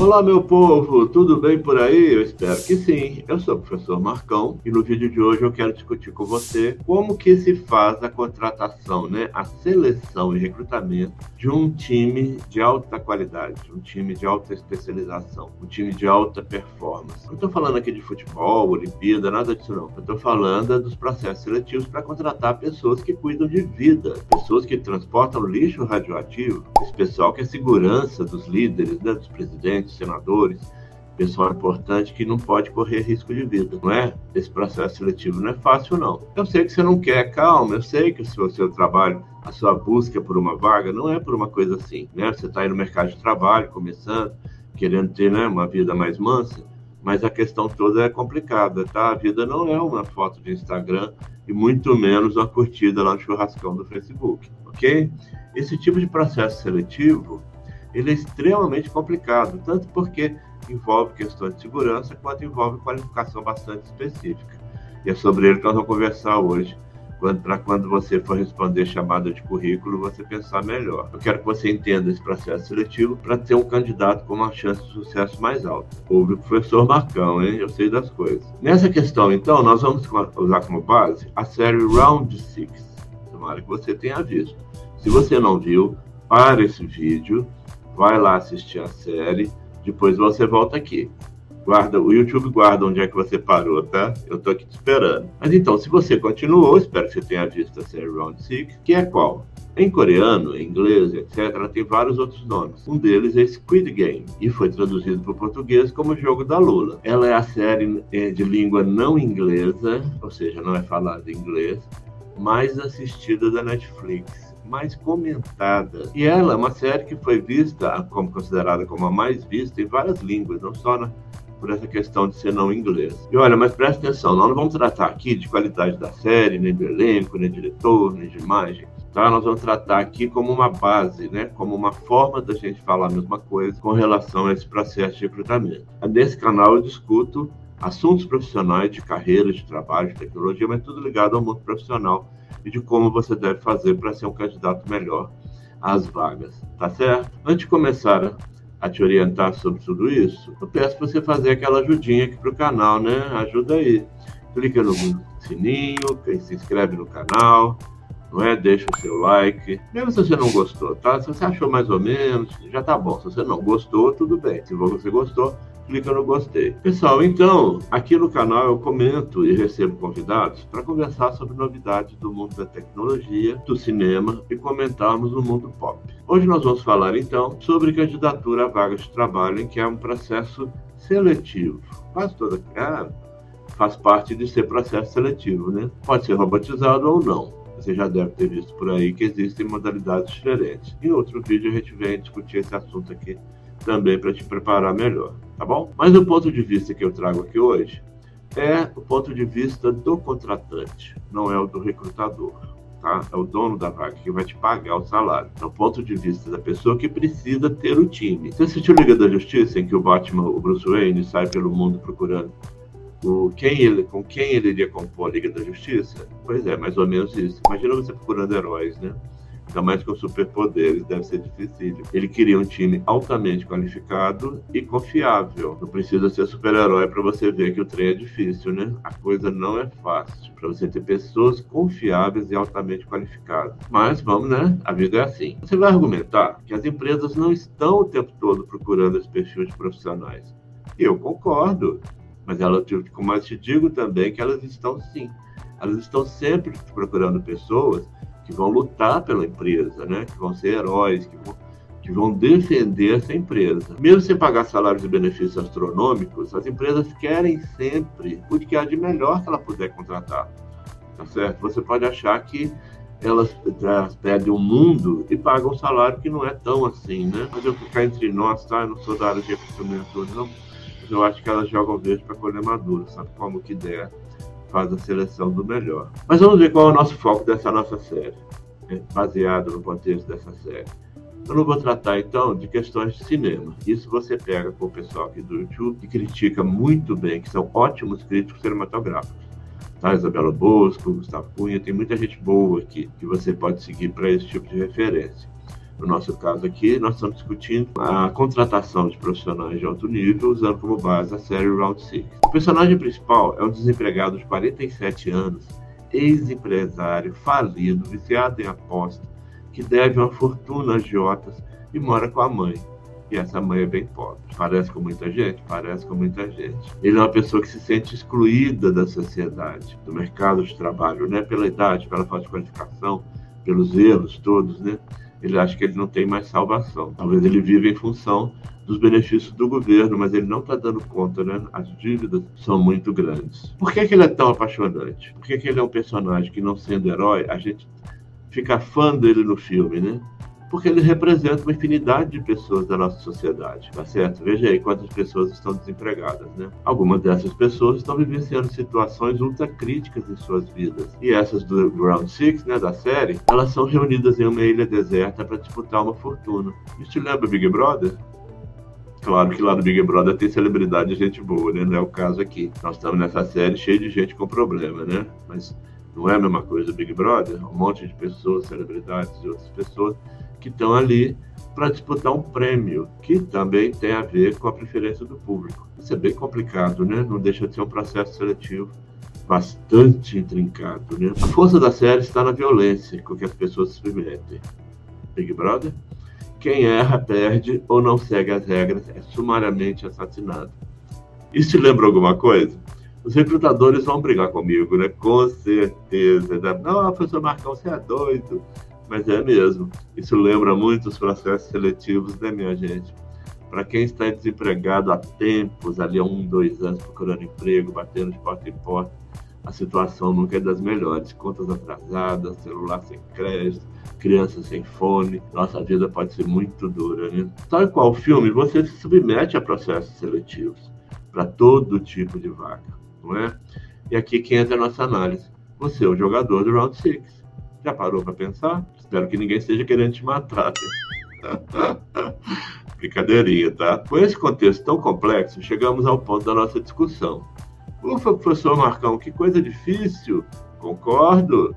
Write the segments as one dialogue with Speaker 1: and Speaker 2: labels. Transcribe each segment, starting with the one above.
Speaker 1: Olá, meu povo, tudo bem por aí? Eu espero que sim. Eu sou o professor Marcão e no vídeo de hoje eu quero discutir com você como que se faz a contratação, né, a seleção e recrutamento de um time de alta qualidade, um time de alta especialização, um time de alta performance. Não estou falando aqui de futebol, Olimpíada, nada disso não. Eu estou falando dos processos seletivos para contratar pessoas que cuidam de vida, pessoas que transportam lixo radioativo, esse pessoal que é segurança dos líderes, né, dos presidentes senadores, pessoal importante que não pode correr risco de vida, não é? Esse processo seletivo não é fácil, não. Eu sei que você não quer, calma, eu sei que o seu, seu trabalho, a sua busca por uma vaga não é por uma coisa assim, né? Você está aí no mercado de trabalho, começando, querendo ter né, uma vida mais mansa, mas a questão toda é complicada, tá? A vida não é uma foto de Instagram e muito menos uma curtida lá no churrascão do Facebook, ok? Esse tipo de processo seletivo ele é extremamente complicado, tanto porque envolve questões de segurança, quanto envolve qualificação bastante específica. E é sobre ele que nós vamos conversar hoje, para quando você for responder chamada de currículo, você pensar melhor. Eu quero que você entenda esse processo seletivo para ter um candidato com uma chance de sucesso mais alta. Ouve o professor Marcão, hein? Eu sei das coisas. Nessa questão, então, nós vamos usar como base a série Round 6. Tomara que você tenha visto. Se você não viu, para esse vídeo vai lá assistir a série, depois você volta aqui. Guarda, o YouTube guarda onde é que você parou, tá? Eu tô aqui te esperando. Mas então, se você continuou, espero que você tenha visto a série Round 6, que é qual? Em coreano, em inglês, etc., ela tem vários outros nomes. Um deles é Squid Game e foi traduzido para o português como Jogo da Lula. Ela é a série eh, de língua não inglesa, ou seja, não é falada em inglês, mais assistida da Netflix mais comentada. E ela é uma série que foi vista, como considerada como a mais vista em várias línguas, não só na, por essa questão de ser não inglês. E olha, mas presta atenção, nós não vamos tratar aqui de qualidade da série, nem do elenco, nem de diretor, nem de imagem. Tá? Nós vamos tratar aqui como uma base, né? como uma forma da gente falar a mesma coisa com relação a esse processo de recrutamento. Nesse canal eu discuto assuntos profissionais de carreira, de trabalho, de tecnologia, mas tudo ligado ao mundo profissional e de como você deve fazer para ser um candidato melhor às vagas, tá certo? Antes de começar a te orientar sobre tudo isso, eu peço para você fazer aquela ajudinha aqui para o canal, né? Ajuda aí. Clica no sininho, se inscreve no canal, não é? Deixa o seu like. Mesmo se você não gostou, tá? Se você achou mais ou menos, já tá bom. Se você não gostou, tudo bem. Se você gostou, clica no gostei. Pessoal, então, aqui no canal eu comento e recebo convidados para conversar sobre novidades do mundo da tecnologia, do cinema e comentarmos o mundo pop. Hoje nós vamos falar então sobre candidatura a vagas de trabalho, que é um processo seletivo. Quase toda ah, faz parte de ser processo seletivo, né? Pode ser robotizado ou não. Você já deve ter visto por aí que existem modalidades diferentes. Em outro vídeo a gente vem discutir esse assunto aqui também para te preparar melhor, tá bom? Mas o ponto de vista que eu trago aqui hoje é o ponto de vista do contratante, não é o do recrutador. Tá? É o dono da vaga que vai te pagar o salário. É o ponto de vista da pessoa que precisa ter o time. Você assistiu Liga da Justiça, em que o Batman, o Bruce Wayne, sai pelo mundo procurando o, quem ele, com quem ele iria compor a Liga da Justiça? Pois é, mais ou menos isso. Imagina você procurando heróis, né? Ainda mais com superpoderes, deve ser difícil. Ele queria um time altamente qualificado e confiável. Não precisa ser super-herói para você ver que o trem é difícil, né? A coisa não é fácil para você ter pessoas confiáveis e altamente qualificadas. Mas vamos, né? A vida é assim. Você vai argumentar que as empresas não estão o tempo todo procurando esse perfil de profissionais. Eu concordo, mas ela, como eu te digo também que elas estão sim. Elas estão sempre procurando pessoas que vão lutar pela empresa, né? que vão ser heróis, que vão, que vão defender essa empresa. Mesmo sem pagar salários e benefícios astronômicos, as empresas querem sempre o que há de melhor que ela puder contratar. Tá certo? Você pode achar que elas, elas pedem o um mundo e pagam um salário que não é tão assim, né? Mas eu ficar entre nós, tá? Eu não sou da área de recrutamento, não. Mas eu acho que elas jogam verde para colher maduro, sabe como que der faz a seleção do melhor. Mas vamos ver qual é o nosso foco dessa nossa série, né? baseado no contexto dessa série. Eu não vou tratar então de questões de cinema. Isso você pega com o pessoal aqui do YouTube que critica muito bem, que são ótimos críticos cinematográficos. Tá? Isabela Bosco, Gustavo Cunha, tem muita gente boa aqui que você pode seguir para esse tipo de referência. No nosso caso aqui, nós estamos discutindo a contratação de profissionais de alto nível, usando como base a série Round 6. O personagem principal é um desempregado de 47 anos, ex-empresário, falido, viciado em aposta, que deve uma fortuna a agiotas e mora com a mãe. E essa mãe é bem pobre. Parece com muita gente? Parece com muita gente. Ele é uma pessoa que se sente excluída da sociedade, do mercado de trabalho, né? Pela idade, pela falta de qualificação, pelos erros todos, né? Ele acha que ele não tem mais salvação. Talvez ele vive em função dos benefícios do governo, mas ele não está dando conta, né? As dívidas são muito grandes. Por que, que ele é tão apaixonante? Por que, que ele é um personagem que, não sendo herói, a gente fica fã dele no filme, né? Porque ele representa uma infinidade de pessoas da nossa sociedade, tá certo? Veja aí quantas pessoas estão desempregadas, né? Algumas dessas pessoas estão vivenciando situações ultra críticas em suas vidas. E essas do Ground Six, né, da série, elas são reunidas em uma ilha deserta para disputar uma fortuna. Isso te lembra Big Brother? Claro que lá no Big Brother tem celebridade e gente boa, né? Não é o caso aqui. Nós estamos nessa série cheia de gente com problema, né? Mas não é a mesma coisa Big Brother? Um monte de pessoas, celebridades e outras pessoas que estão ali para disputar um prêmio, que também tem a ver com a preferência do público. Isso é bem complicado, né? Não deixa de ser um processo seletivo bastante intrincado, né? A força da série está na violência com que as pessoas se submetem. Big Brother? Quem erra, perde ou não segue as regras é sumariamente assassinado. Isso te lembra alguma coisa? Os recrutadores vão brigar comigo, né? Com certeza. Não, professor Marcão, você é doido. Mas é mesmo. Isso lembra muito os processos seletivos, né, minha gente? Para quem está desempregado há tempos, ali há um, dois anos, procurando emprego, batendo de porta em porta, a situação nunca é das melhores. Contas atrasadas, celular sem crédito, crianças sem fone. Nossa vida pode ser muito dura, né? Tal qual filme, você se submete a processos seletivos para todo tipo de vaga, não é? E aqui que entra a nossa análise. Você é o jogador do Round 6. Já parou para pensar? Espero que ninguém esteja querendo te matar. Né? Brincadeirinha, tá? Com esse contexto tão complexo, chegamos ao ponto da nossa discussão. Ufa, professor Marcão, que coisa difícil. Concordo.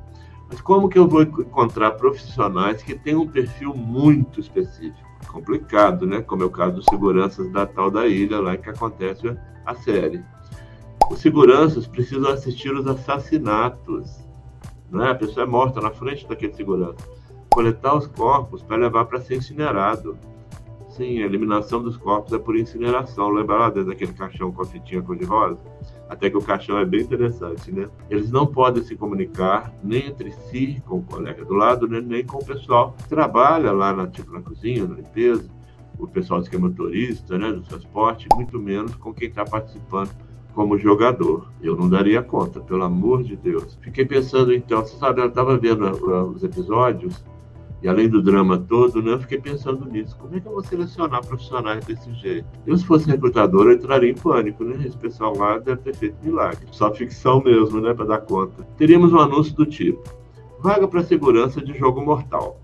Speaker 1: Mas como que eu vou encontrar profissionais que têm um perfil muito específico? Complicado, né? Como é o caso dos seguranças da tal da ilha, lá que acontece a série. Os seguranças precisam assistir os assassinatos. Né? A pessoa é morta na frente daquele segurança coletar os corpos para levar para ser incinerado. Sim, a eliminação dos corpos é por incineração. Lembra lá dentro daquele caixão com a fitinha cor-de-rosa? Até que o caixão é bem interessante, né? Eles não podem se comunicar nem entre si, com o colega do lado, né? nem com o pessoal que trabalha lá na, tipo, na cozinha, na limpeza, o pessoal que é motorista, né, do transporte, muito menos com quem está participando como jogador. Eu não daria conta, pelo amor de Deus. Fiquei pensando então, você sabe, eu estava vendo uh, os episódios e além do drama todo, né, eu fiquei pensando nisso. Como é que eu vou selecionar profissionais desse jeito? Eu, se fosse recrutador, eu entraria em pânico, né? Esse pessoal lá deve ter feito milagre. Só ficção mesmo, né, para dar conta. Teríamos um anúncio do tipo: vaga para segurança de jogo mortal.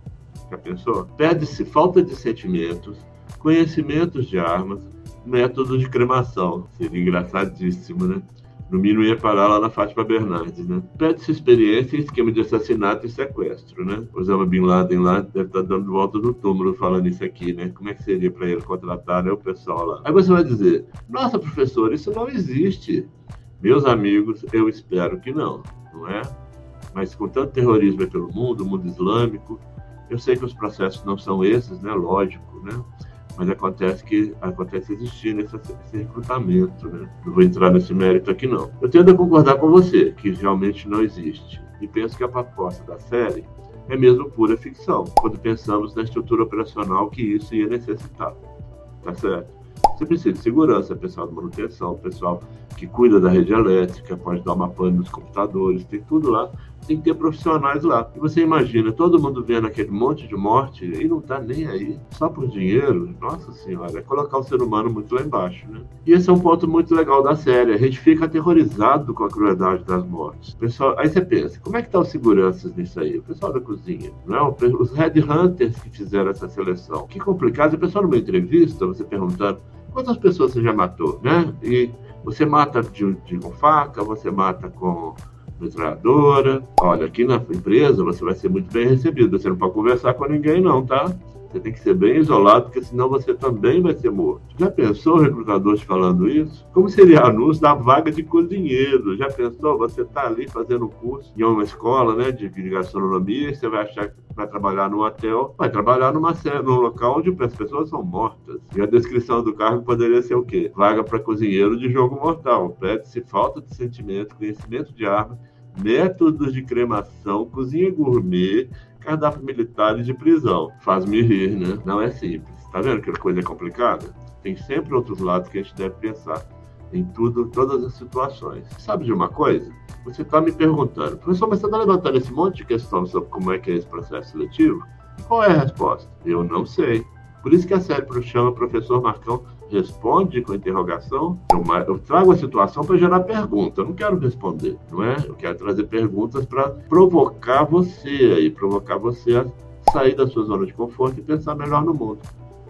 Speaker 1: Já pensou? Pede-se falta de sentimentos, conhecimentos de armas, métodos de cremação. Seria engraçadíssimo, né? No mínimo ia parar lá na Fátima Bernardes, né? Pede-se experiência em esquema de assassinato e sequestro, né? Osama Bin Laden lá deve estar tá dando volta no túmulo falando isso aqui, né? Como é que seria para ele contratar né, o pessoal lá? Aí você vai dizer, nossa, professor, isso não existe. Meus amigos, eu espero que não, não é? Mas com tanto terrorismo pelo mundo, o mundo islâmico, eu sei que os processos não são esses, né? Lógico, né? Mas acontece que acontece existir nesse, esse recrutamento, né? Não vou entrar nesse mérito aqui não. Eu tendo a concordar com você que realmente não existe e penso que a proposta da série é mesmo pura ficção quando pensamos na estrutura operacional que isso ia necessitar, tá certo? Você precisa de segurança, pessoal de manutenção, pessoal que cuida da rede elétrica, pode dar uma pane nos computadores, tem tudo lá tem que ter profissionais lá. E você imagina, todo mundo vendo aquele monte de morte e não tá nem aí, só por dinheiro, nossa senhora, é colocar o ser humano muito lá embaixo, né? E esse é um ponto muito legal da série, a gente fica aterrorizado com a crueldade das mortes. Pessoal, aí você pensa, como é que tá os seguranças nisso aí? O pessoal da cozinha, não é? Os headhunters que fizeram essa seleção. Que complicado, o pessoal numa entrevista, você perguntando, quantas pessoas você já matou, né? E você mata de, de com faca, você mata com metralhadora. Olha, aqui na empresa você vai ser muito bem recebido. Você não pode conversar com ninguém, não, tá? Você tem que ser bem isolado, porque senão você também vai ser morto. Já pensou o recrutador te falando isso? Como seria anúncio da vaga de cozinheiro? Já pensou? Você está ali fazendo um curso em uma escola né, de, gastronomia, e você vai achar que vai trabalhar num hotel, vai trabalhar numa, num local onde as pessoas são mortas. E a descrição do cargo poderia ser o quê? Vaga para cozinheiro de jogo mortal. Pede-se falta de sentimento, conhecimento de arma, métodos de cremação, cozinha gourmet, cardápio militar e de prisão. Faz-me rir, né? Não é simples. Tá vendo que a coisa é complicada? Tem sempre outros lados que a gente deve pensar em tudo, todas as situações. Sabe de uma coisa? Você está me perguntando, professor, mas você está levantando esse monte de questão sobre como é que é esse processo seletivo? Qual é a resposta? Eu não sei. Por isso que a série chama Professor Marcão responde com interrogação. Eu, eu trago a situação para gerar pergunta. Eu não quero responder, não é? Eu quero trazer perguntas para provocar você aí, provocar você a sair da sua zona de conforto e pensar melhor no mundo.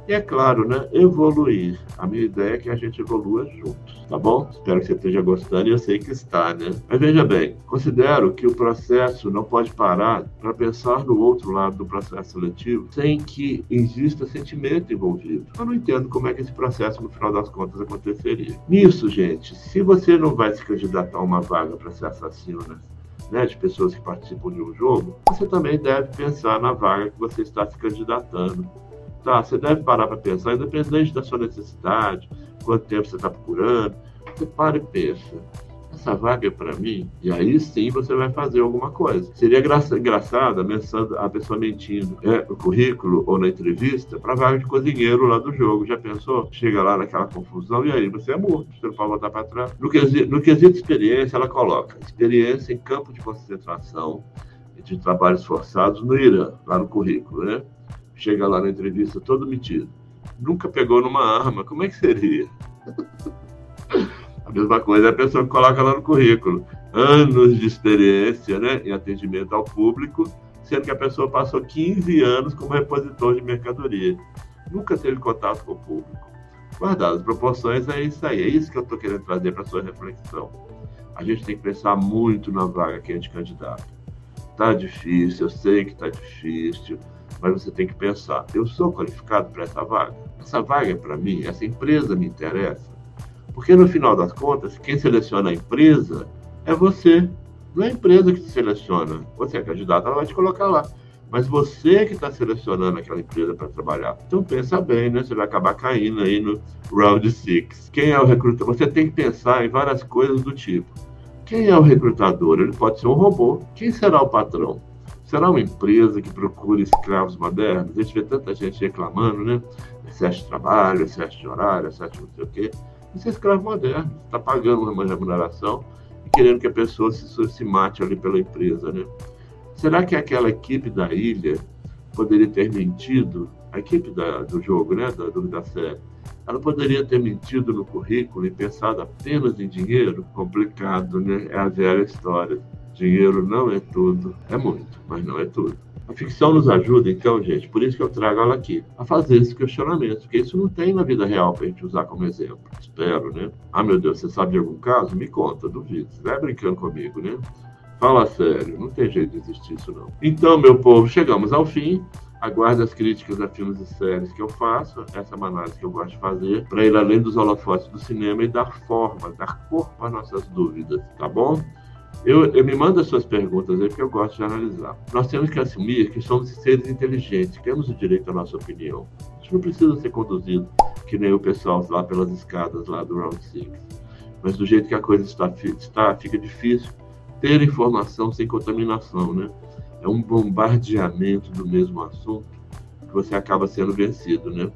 Speaker 1: E é claro, né? Evoluir. A minha ideia é que a gente evolua juntos, tá bom? Espero que você esteja gostando e eu sei que está, né? Mas veja bem, considero que o processo não pode parar para pensar no outro lado do processo seletivo sem que exista sentimento envolvido. Eu não entendo como é que esse processo, no final das contas, aconteceria. Nisso, gente, se você não vai se candidatar a uma vaga para ser assassino, né? Né, de pessoas que participam de um jogo, você também deve pensar na vaga que você está se candidatando Tá, você deve parar para pensar, independente da sua necessidade, quanto tempo você está procurando, você para e pensa. Essa vaga é para mim? E aí sim você vai fazer alguma coisa. Seria engraçado a, pessoa mentindo né, no currículo ou na entrevista para vaga de cozinheiro lá do jogo. Já pensou? Chega lá naquela confusão e aí você é morto, você não pode voltar para trás. No quesito, no quesito experiência, ela coloca experiência em campo de concentração de trabalhos forçados no Irã, lá no currículo, né? Chega lá na entrevista todo metido. Nunca pegou numa arma, como é que seria? a mesma coisa é a pessoa que coloca lá no currículo. Anos de experiência né, em atendimento ao público, sendo que a pessoa passou 15 anos como repositor de mercadoria. Nunca teve contato com o público. Guardadas as proporções, é isso aí. É isso que eu estou querendo trazer para sua reflexão. A gente tem que pensar muito na vaga que a gente candidata. Tá difícil, eu sei que tá difícil mas você tem que pensar: eu sou qualificado para essa vaga? Essa vaga é para mim? Essa empresa me interessa? Porque no final das contas, quem seleciona a empresa é você. Não é a empresa que te seleciona. Você é candidato, ela vai te colocar lá. Mas você que está selecionando aquela empresa para trabalhar. Então pensa bem, né? Você vai acabar caindo aí no round six. Quem é o recrutador? Você tem que pensar em várias coisas do tipo. Quem é o recrutador? Ele pode ser um robô. Quem será o patrão? Será uma empresa que procura escravos modernos? A gente vê tanta gente reclamando, né? Excesso de trabalho, excesso de horário, excesso de não sei o quê. Isso é escravo moderno. Está pagando uma remuneração e querendo que a pessoa se, se mate ali pela empresa, né? Será que aquela equipe da ilha poderia ter mentido? A equipe da, do jogo, né? Da, da série. Ela poderia ter mentido no currículo e pensado apenas em dinheiro? Complicado, né? É a velha história. Dinheiro não é tudo, é muito, mas não é tudo. A ficção nos ajuda, então, gente, por isso que eu trago ela aqui, a fazer esse questionamento, porque isso não tem na vida real para a gente usar como exemplo. Espero, né? Ah, meu Deus, você sabe de algum caso? Me conta, duvido. Você vai brincando comigo, né? Fala sério, não tem jeito de existir isso, não. Então, meu povo, chegamos ao fim. Aguardo as críticas a filmes e séries que eu faço, essa é uma análise que eu gosto de fazer, para ir além dos holofotes do cinema e dar forma, dar corpo às nossas dúvidas, tá bom? Eu, eu, me manda suas perguntas aí, porque eu gosto de analisar. Nós temos que assumir que somos seres inteligentes, temos o direito à nossa opinião. A gente não precisa ser conduzido que nem o pessoal lá pelas escadas lá do Round 6. Mas do jeito que a coisa está, está fica difícil ter informação sem contaminação, né? É um bombardeamento do mesmo assunto que você acaba sendo vencido, né?